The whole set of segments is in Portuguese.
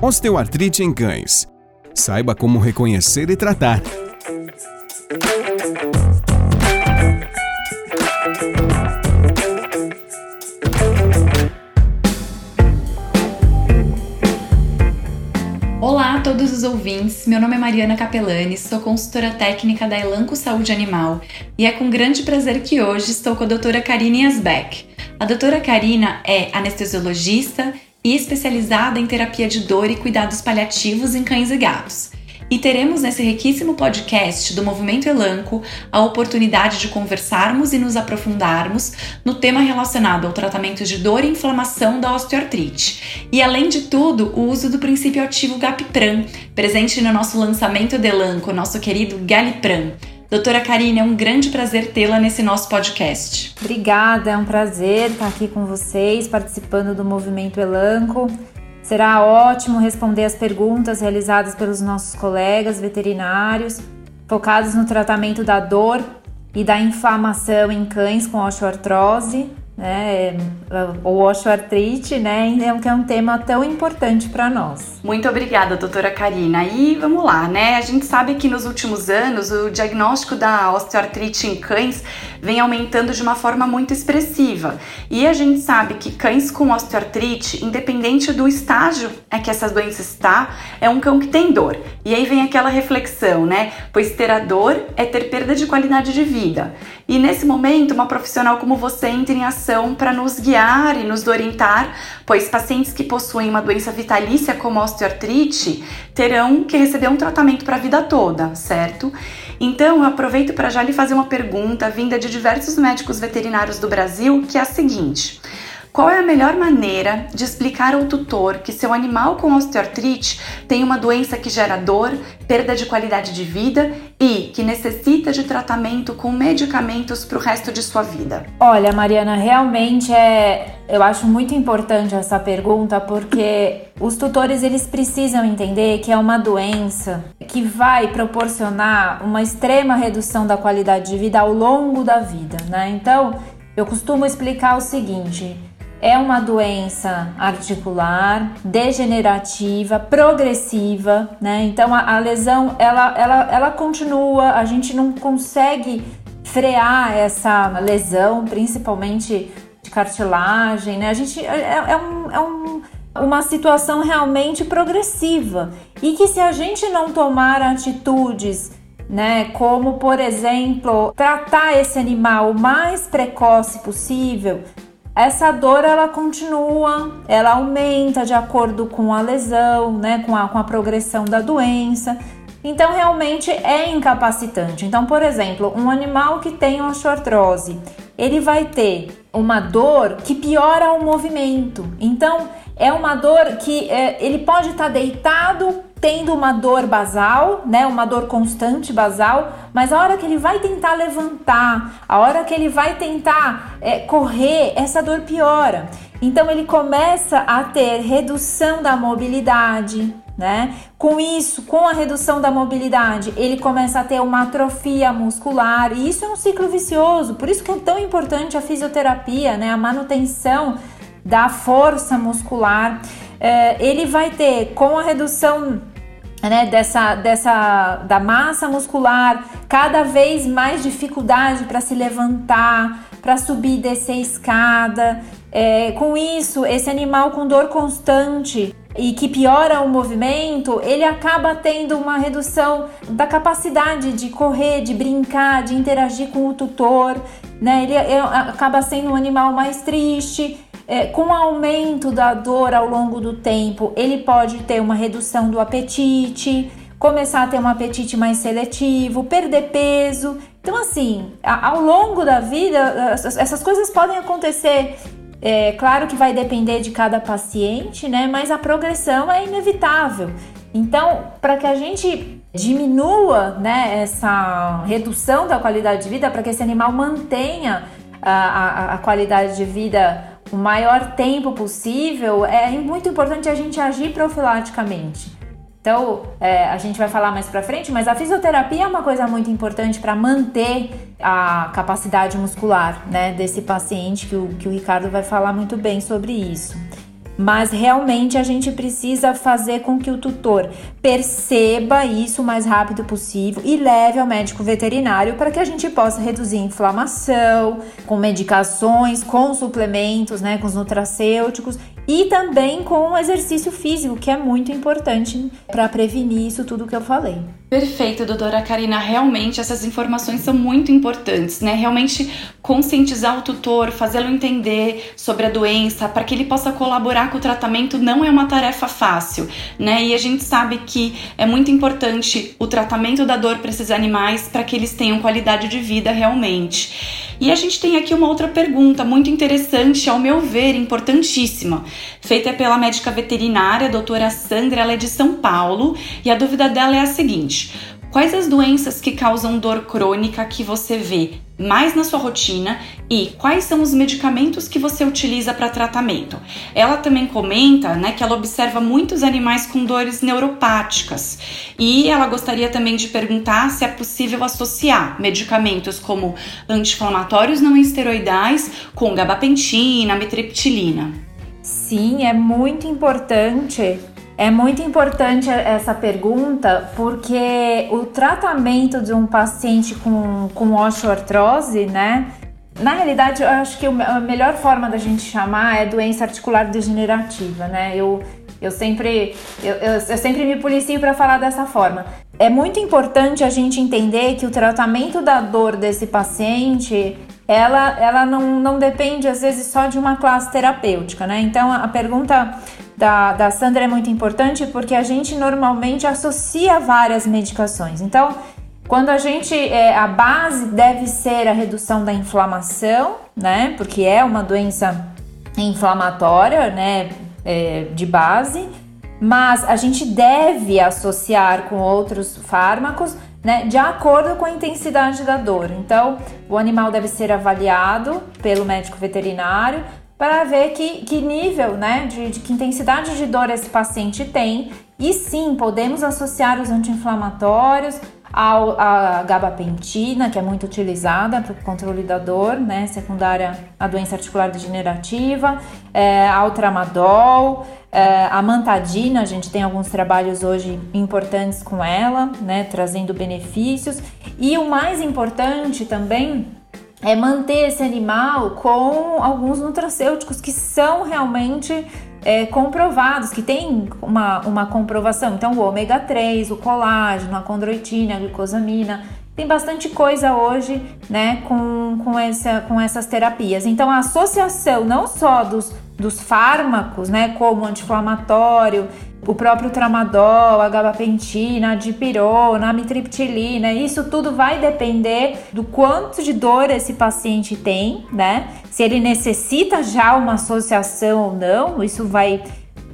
Osteoartrite em cães. Saiba como reconhecer e tratar. Olá a todos os ouvintes, meu nome é Mariana Capelani, sou consultora técnica da Elanco Saúde Animal e é com grande prazer que hoje estou com a doutora Karine Asbeck. A doutora Karina é anestesiologista e especializada em terapia de dor e cuidados paliativos em cães e gatos. E teremos nesse riquíssimo podcast do Movimento Elanco a oportunidade de conversarmos e nos aprofundarmos no tema relacionado ao tratamento de dor e inflamação da osteoartrite. E além de tudo, o uso do princípio ativo GAPPRAN, presente no nosso lançamento de Elanco, nosso querido Galipran. Doutora Karine, é um grande prazer tê-la nesse nosso podcast. Obrigada, é um prazer estar aqui com vocês, participando do Movimento Elanco. Será ótimo responder as perguntas realizadas pelos nossos colegas veterinários, focados no tratamento da dor e da inflamação em cães com osteoartrose né, ou osteoartrite, né, que é um tema tão importante para nós. Muito obrigada, doutora Karina. E vamos lá, né? A gente sabe que nos últimos anos o diagnóstico da osteoartrite em cães vem aumentando de uma forma muito expressiva. E a gente sabe que cães com osteoartrite, independente do estágio é que essa doença está, é um cão que tem dor. E aí vem aquela reflexão, né? Pois ter a dor é ter perda de qualidade de vida. E nesse momento, uma profissional como você entra em ação para nos guiar e nos orientar, pois pacientes que possuem uma doença vitalícia como osteoartrite terão que receber um tratamento para a vida toda, certo? Então, eu aproveito para já lhe fazer uma pergunta vinda de diversos médicos veterinários do Brasil, que é a seguinte: qual é a melhor maneira de explicar ao tutor que seu animal com osteoartrite tem uma doença que gera dor, perda de qualidade de vida e que necessita de tratamento com medicamentos para o resto de sua vida? Olha, Mariana, realmente é, eu acho muito importante essa pergunta porque os tutores eles precisam entender que é uma doença que vai proporcionar uma extrema redução da qualidade de vida ao longo da vida, né? Então, eu costumo explicar o seguinte: é uma doença articular, degenerativa, progressiva, né? Então a, a, lesão ela, ela, ela continua, a gente não consegue frear essa lesão, principalmente de cartilagem, né? A gente é, é, um, é um, uma situação realmente progressiva e que se a gente não tomar atitudes né? Como, por exemplo, tratar esse animal o mais precoce possível, essa dor ela continua, ela aumenta de acordo com a lesão, né, com a, com a progressão da doença. Então, realmente é incapacitante. Então, por exemplo, um animal que tem osteoartrose, ele vai ter uma dor que piora o movimento. Então, é uma dor que é, ele pode estar tá deitado tendo uma dor basal, né, uma dor constante basal, mas a hora que ele vai tentar levantar, a hora que ele vai tentar é, correr, essa dor piora. Então ele começa a ter redução da mobilidade, né? Com isso, com a redução da mobilidade, ele começa a ter uma atrofia muscular e isso é um ciclo vicioso. Por isso que é tão importante a fisioterapia, né? A manutenção da força muscular. É, ele vai ter com a redução né, dessa, dessa da massa muscular, cada vez mais dificuldade para se levantar, para subir e descer escada. É, com isso, esse animal com dor constante e que piora o movimento, ele acaba tendo uma redução da capacidade de correr, de brincar, de interagir com o tutor, né? Ele é, acaba sendo um animal mais triste, é, com o aumento da dor ao longo do tempo, ele pode ter uma redução do apetite, começar a ter um apetite mais seletivo, perder peso. Então, assim, ao longo da vida, essas coisas podem acontecer. É claro que vai depender de cada paciente, né? Mas a progressão é inevitável. Então, para que a gente diminua né, essa redução da qualidade de vida, para que esse animal mantenha a, a, a qualidade de vida o maior tempo possível, é muito importante a gente agir profilaticamente. Então, é, a gente vai falar mais pra frente, mas a fisioterapia é uma coisa muito importante para manter a capacidade muscular né, desse paciente, que o, que o Ricardo vai falar muito bem sobre isso. Mas realmente a gente precisa fazer com que o tutor perceba isso o mais rápido possível e leve ao médico veterinário para que a gente possa reduzir a inflamação com medicações, com suplementos, né, com os nutracêuticos e também com o exercício físico, que é muito importante para prevenir isso tudo que eu falei. Perfeito, doutora Karina. Realmente essas informações são muito importantes, né? Realmente conscientizar o tutor, fazê-lo entender sobre a doença, para que ele possa colaborar com o tratamento não é uma tarefa fácil, né? E a gente sabe que é muito importante o tratamento da dor para esses animais para que eles tenham qualidade de vida realmente. E a gente tem aqui uma outra pergunta muito interessante, ao meu ver, importantíssima, feita pela médica veterinária, doutora Sandra, ela é de São Paulo, e a dúvida dela é a seguinte: Quais as doenças que causam dor crônica que você vê mais na sua rotina e quais são os medicamentos que você utiliza para tratamento? Ela também comenta, né, que ela observa muitos animais com dores neuropáticas e ela gostaria também de perguntar se é possível associar medicamentos como anti-inflamatórios não esteroidais com gabapentina, mitriptilina. Sim, é muito importante é muito importante essa pergunta porque o tratamento de um paciente com, com osteoartrose, né? Na realidade, eu acho que a melhor forma da gente chamar é doença articular degenerativa, né? Eu, eu, sempre, eu, eu, eu sempre me policio para falar dessa forma. É muito importante a gente entender que o tratamento da dor desse paciente ela, ela não, não depende, às vezes, só de uma classe terapêutica, né? Então, a pergunta da, da Sandra é muito importante porque a gente normalmente associa várias medicações. Então, quando a gente. É, a base deve ser a redução da inflamação, né? Porque é uma doença inflamatória, né? É, de base. Mas a gente deve associar com outros fármacos né, de acordo com a intensidade da dor. Então, o animal deve ser avaliado pelo médico veterinário para ver que, que nível, né, de, de que intensidade de dor esse paciente tem. E sim, podemos associar os anti-inflamatórios ao, a gabapentina, que é muito utilizada para o controle da dor, né, secundária à doença articular degenerativa, é, ao tramadol, é, a mantadina, a gente tem alguns trabalhos hoje importantes com ela, né, trazendo benefícios. E o mais importante também é manter esse animal com alguns nutracêuticos que são realmente é, comprovados, que tem uma, uma comprovação. Então, o ômega 3, o colágeno, a condroitina, a glucosamina, tem bastante coisa hoje, né, com, com, essa, com essas terapias. Então, a associação não só dos, dos fármacos, né, como anti-inflamatório, o próprio tramadol, a gabapentina, a dipirona, a mitriptilina, isso tudo vai depender do quanto de dor esse paciente tem, né? Se ele necessita já uma associação ou não, isso vai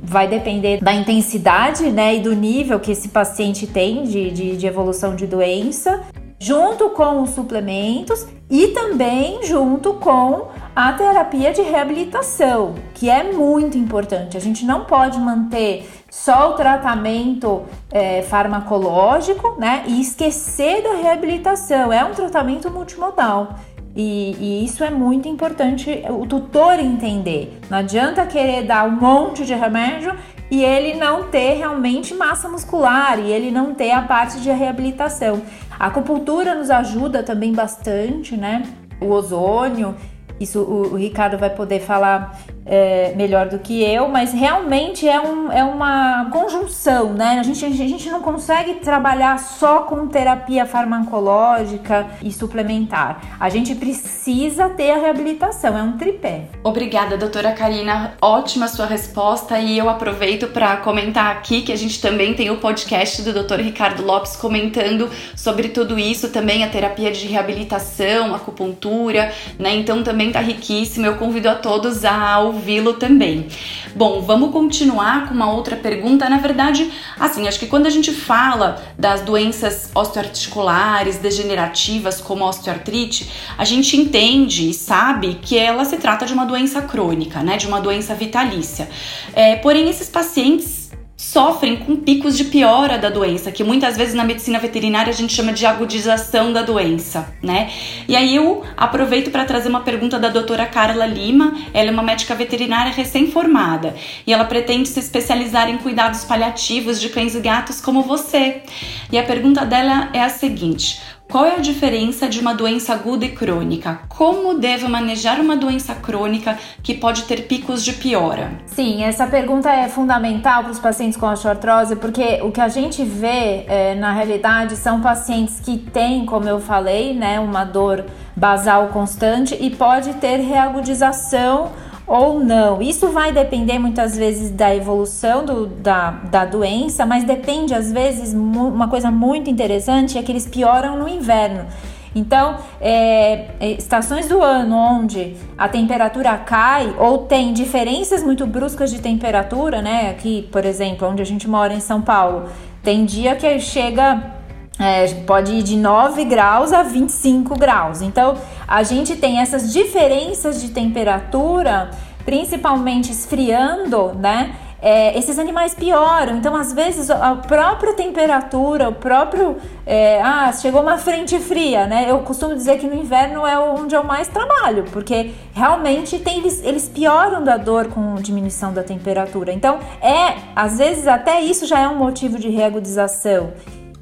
vai depender da intensidade, né, e do nível que esse paciente tem de, de, de evolução de doença, junto com os suplementos e também junto com a terapia de reabilitação, que é muito importante. A gente não pode manter só o tratamento é, farmacológico, né? E esquecer da reabilitação. É um tratamento multimodal. E, e, isso é muito importante o tutor entender. Não adianta querer dar um monte de remédio e ele não ter realmente massa muscular e ele não ter a parte de reabilitação. A acupuntura nos ajuda também bastante, né? O ozônio isso o, o Ricardo vai poder falar é, melhor do que eu, mas realmente é, um, é uma conjunção, né? A gente, a gente não consegue trabalhar só com terapia farmacológica e suplementar. A gente precisa ter a reabilitação, é um tripé. Obrigada, doutora Karina. Ótima sua resposta e eu aproveito para comentar aqui que a gente também tem o podcast do Dr. Ricardo Lopes comentando sobre tudo isso, também a terapia de reabilitação, acupuntura, né? Então também tá riquíssimo. Eu convido a todos a ouvi-lo também. Bom, vamos continuar com uma outra pergunta. Na verdade, assim, acho que quando a gente fala das doenças osteoarticulares degenerativas, como a osteoartrite, a gente entende e sabe que ela se trata de uma doença crônica, né? De uma doença vitalícia. É, porém, esses pacientes sofrem com picos de piora da doença, que muitas vezes na medicina veterinária a gente chama de agudização da doença, né? E aí eu aproveito para trazer uma pergunta da doutora Carla Lima, ela é uma médica veterinária recém-formada e ela pretende se especializar em cuidados paliativos de cães e gatos como você. E a pergunta dela é a seguinte: qual é a diferença de uma doença aguda e crônica? Como devo manejar uma doença crônica que pode ter picos de piora? Sim, essa pergunta é fundamental para os pacientes com osteoartrose, porque o que a gente vê é, na realidade são pacientes que têm, como eu falei, né, uma dor basal constante e pode ter reagudização ou não. Isso vai depender muitas vezes da evolução do, da, da doença, mas depende às vezes, uma coisa muito interessante é que eles pioram no inverno. Então, é, é, estações do ano onde a temperatura cai ou tem diferenças muito bruscas de temperatura, né? Aqui, por exemplo, onde a gente mora em São Paulo, tem dia que chega é, pode ir de 9 graus a 25 graus. Então, a gente tem essas diferenças de temperatura, principalmente esfriando, né? É, esses animais pioram. Então, às vezes, a própria temperatura, o próprio. É, ah, chegou uma frente fria, né? Eu costumo dizer que no inverno é onde eu mais trabalho, porque realmente tem, eles, eles pioram da dor com diminuição da temperatura. Então, é, às vezes, até isso já é um motivo de reagudização.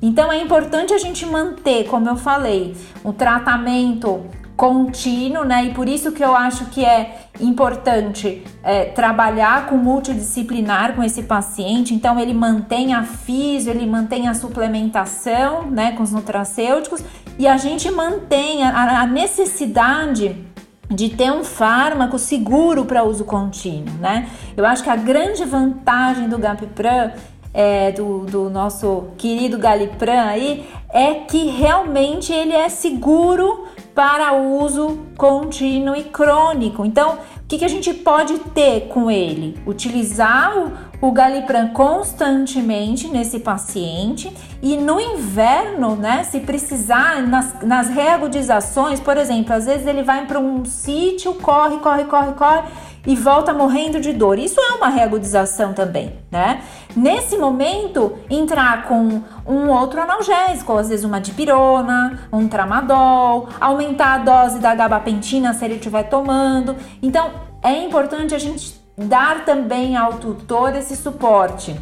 Então é importante a gente manter, como eu falei, o tratamento contínuo, né? E por isso que eu acho que é importante é, trabalhar com multidisciplinar com esse paciente. Então ele mantém a físio, ele mantém a suplementação, né, com os nutracêuticos e a gente mantém a, a necessidade de ter um fármaco seguro para uso contínuo, né? Eu acho que a grande vantagem do Gapipran é, do, do nosso querido Galipran aí é que realmente ele é seguro para uso contínuo e crônico. Então, o que, que a gente pode ter com ele? Utilizar o, o Galipran constantemente nesse paciente e no inverno, né, se precisar, nas, nas reagudizações, por exemplo, às vezes ele vai para um sítio, corre, corre, corre, corre e volta morrendo de dor. Isso é uma reagudização também, né? Nesse momento, entrar com um outro analgésico, às vezes uma dipirona, um tramadol, aumentar a dose da gabapentina se ele estiver tomando. Então, é importante a gente dar também ao tutor esse suporte.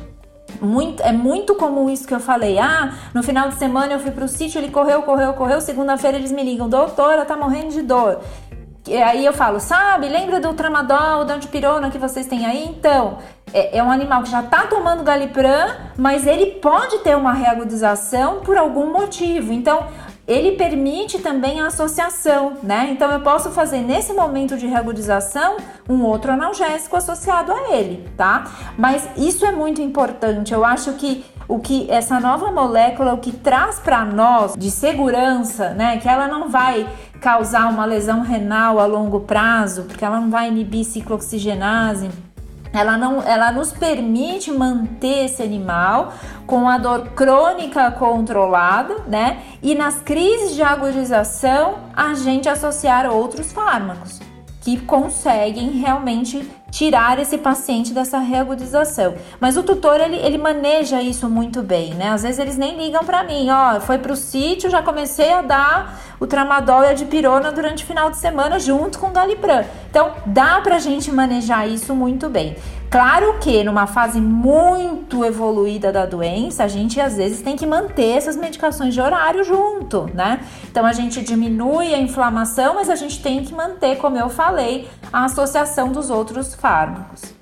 Muito, é muito comum isso que eu falei. Ah, no final de semana eu fui pro sítio, ele correu, correu, correu. Segunda-feira eles me ligam, doutora, tá morrendo de dor. Aí eu falo, sabe, lembra do tramadol, da antipirona que vocês têm aí? Então, é, é um animal que já está tomando galipran, mas ele pode ter uma reagudização por algum motivo. Então, ele permite também a associação, né? Então eu posso fazer nesse momento de reagudização um outro analgésico associado a ele, tá? Mas isso é muito importante. Eu acho que o que essa nova molécula o que traz para nós de segurança, né, que ela não vai causar uma lesão renal a longo prazo, porque ela não vai inibir ciclooxigenase, ela não, ela nos permite manter esse animal com a dor crônica controlada, né? E nas crises de agudização, a gente associar outros fármacos que conseguem realmente tirar esse paciente dessa reagudização. Mas o tutor ele, ele maneja isso muito bem, né? Às vezes eles nem ligam para mim, ó, foi pro sítio, já comecei a dar o tramadol e a dipirona durante o final de semana junto com o galipran. Então, dá pra gente manejar isso muito bem. Claro que numa fase muito evoluída da doença, a gente às vezes tem que manter essas medicações de horário junto, né? Então a gente diminui a inflamação, mas a gente tem que manter, como eu falei, a associação dos outros fármacos.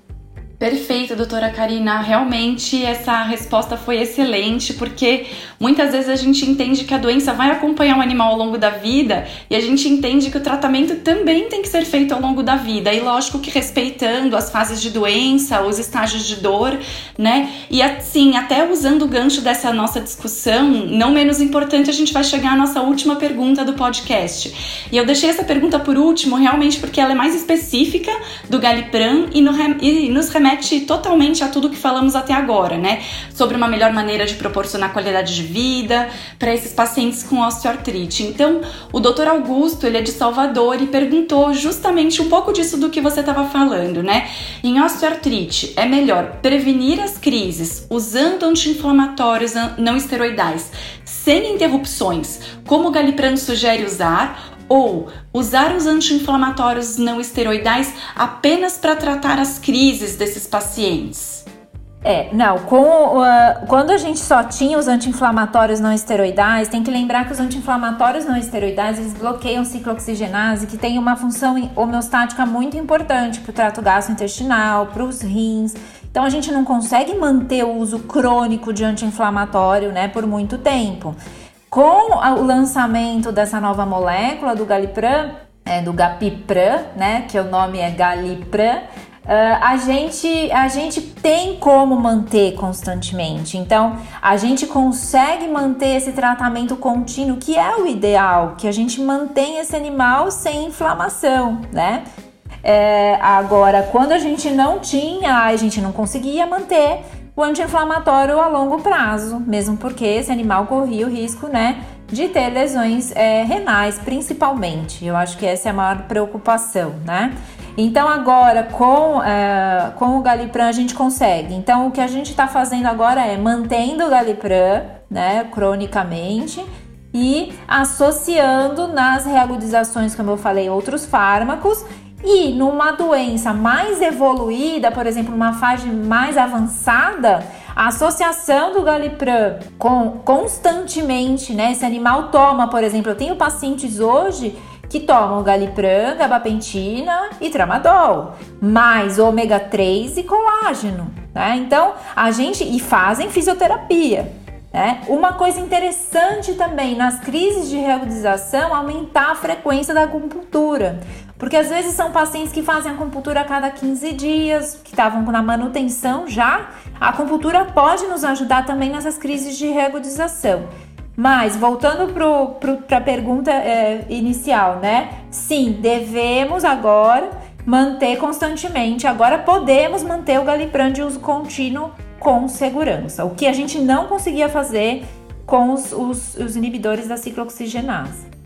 Perfeito, doutora Karina. Realmente essa resposta foi excelente, porque muitas vezes a gente entende que a doença vai acompanhar o animal ao longo da vida e a gente entende que o tratamento também tem que ser feito ao longo da vida. E lógico que respeitando as fases de doença, os estágios de dor, né? E assim, até usando o gancho dessa nossa discussão, não menos importante, a gente vai chegar à nossa última pergunta do podcast. E eu deixei essa pergunta por último, realmente porque ela é mais específica do Galipran e, no, e nos remédios remete totalmente a tudo que falamos até agora, né? Sobre uma melhor maneira de proporcionar qualidade de vida para esses pacientes com osteoartrite. Então, o Dr. Augusto, ele é de Salvador e perguntou justamente um pouco disso do que você estava falando, né? Em osteoartrite, é melhor prevenir as crises usando anti-inflamatórios não esteroidais sem interrupções, como o Galipran sugere usar, ou usar os anti-inflamatórios não esteroidais apenas para tratar as crises desses pacientes? É, não, com, uh, quando a gente só tinha os anti-inflamatórios não esteroidais, tem que lembrar que os anti-inflamatórios não esteroidais, eles bloqueiam ciclooxigenase, que tem uma função homeostática muito importante para o trato gastrointestinal, para os rins. Então a gente não consegue manter o uso crônico de anti-inflamatório, né, por muito tempo. Com o lançamento dessa nova molécula do Galipram, é, do Gapipram, né, que o nome é Galipram, Uh, a, gente, a gente tem como manter constantemente. Então, a gente consegue manter esse tratamento contínuo, que é o ideal, que a gente mantenha esse animal sem inflamação, né? É, agora, quando a gente não tinha, a gente não conseguia manter o anti-inflamatório a longo prazo, mesmo porque esse animal corria o risco, né, de ter lesões é, renais, principalmente. Eu acho que essa é a maior preocupação, né? Então agora com, é, com o Galipran a gente consegue. Então o que a gente está fazendo agora é mantendo o Galipran, né, cronicamente e associando nas reagudizações, como eu falei, outros fármacos e numa doença mais evoluída, por exemplo, numa fase mais avançada, a associação do Galipram com constantemente, né? Esse animal toma, por exemplo, eu tenho pacientes hoje que tomam Galipram, gabapentina e tramadol, mais ômega 3 e colágeno, né? Então, a gente e fazem fisioterapia. Né? Uma coisa interessante também nas crises de reagudização aumentar a frequência da acupuntura. Porque às vezes são pacientes que fazem acupuntura a cada 15 dias, que estavam na manutenção já. A acupuntura pode nos ajudar também nessas crises de reagudização. Mas, voltando para a pergunta é, inicial, né? Sim, devemos agora manter constantemente. Agora podemos manter o Galipran de uso contínuo com segurança. O que a gente não conseguia fazer com os, os, os inibidores da ciclooxigenase.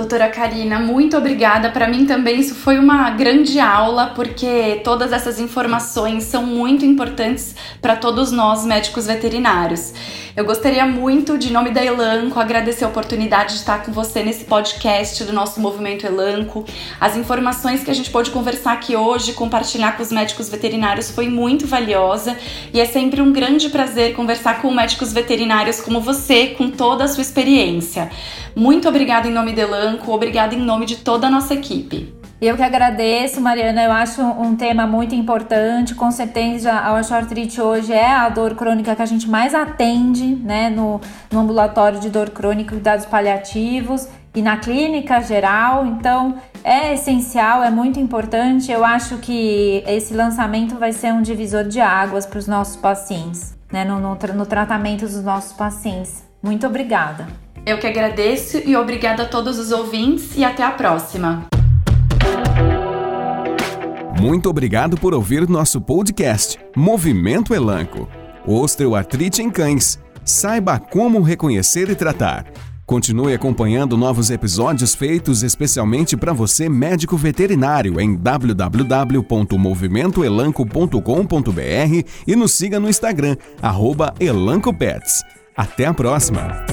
Doutora Karina, muito obrigada. Para mim também isso foi uma grande aula, porque todas essas informações são muito importantes para todos nós médicos veterinários. Eu gostaria muito, de nome da Elanco, agradecer a oportunidade de estar com você nesse podcast do nosso movimento Elanco. As informações que a gente pôde conversar aqui hoje, compartilhar com os médicos veterinários foi muito valiosa e é sempre um grande prazer conversar com médicos veterinários como você, com toda a sua experiência. Muito obrigada em nome da Elanco, obrigada em nome de toda a nossa equipe. Eu que agradeço, Mariana. Eu acho um tema muito importante. Com certeza, a osteoartrite hoje é a dor crônica que a gente mais atende, né, no, no ambulatório de dor crônica e cuidados paliativos e na clínica geral. Então, é essencial, é muito importante. Eu acho que esse lançamento vai ser um divisor de águas para os nossos pacientes, né, no, no, no tratamento dos nossos pacientes. Muito obrigada. Eu que agradeço e obrigada a todos os ouvintes e até a próxima. Muito obrigado por ouvir nosso podcast Movimento Elanco. Osteoartrite em cães. Saiba como reconhecer e tratar. Continue acompanhando novos episódios feitos especialmente para você, médico veterinário, em www.movimentoelanco.com.br e nos siga no Instagram, Elancopets. Até a próxima!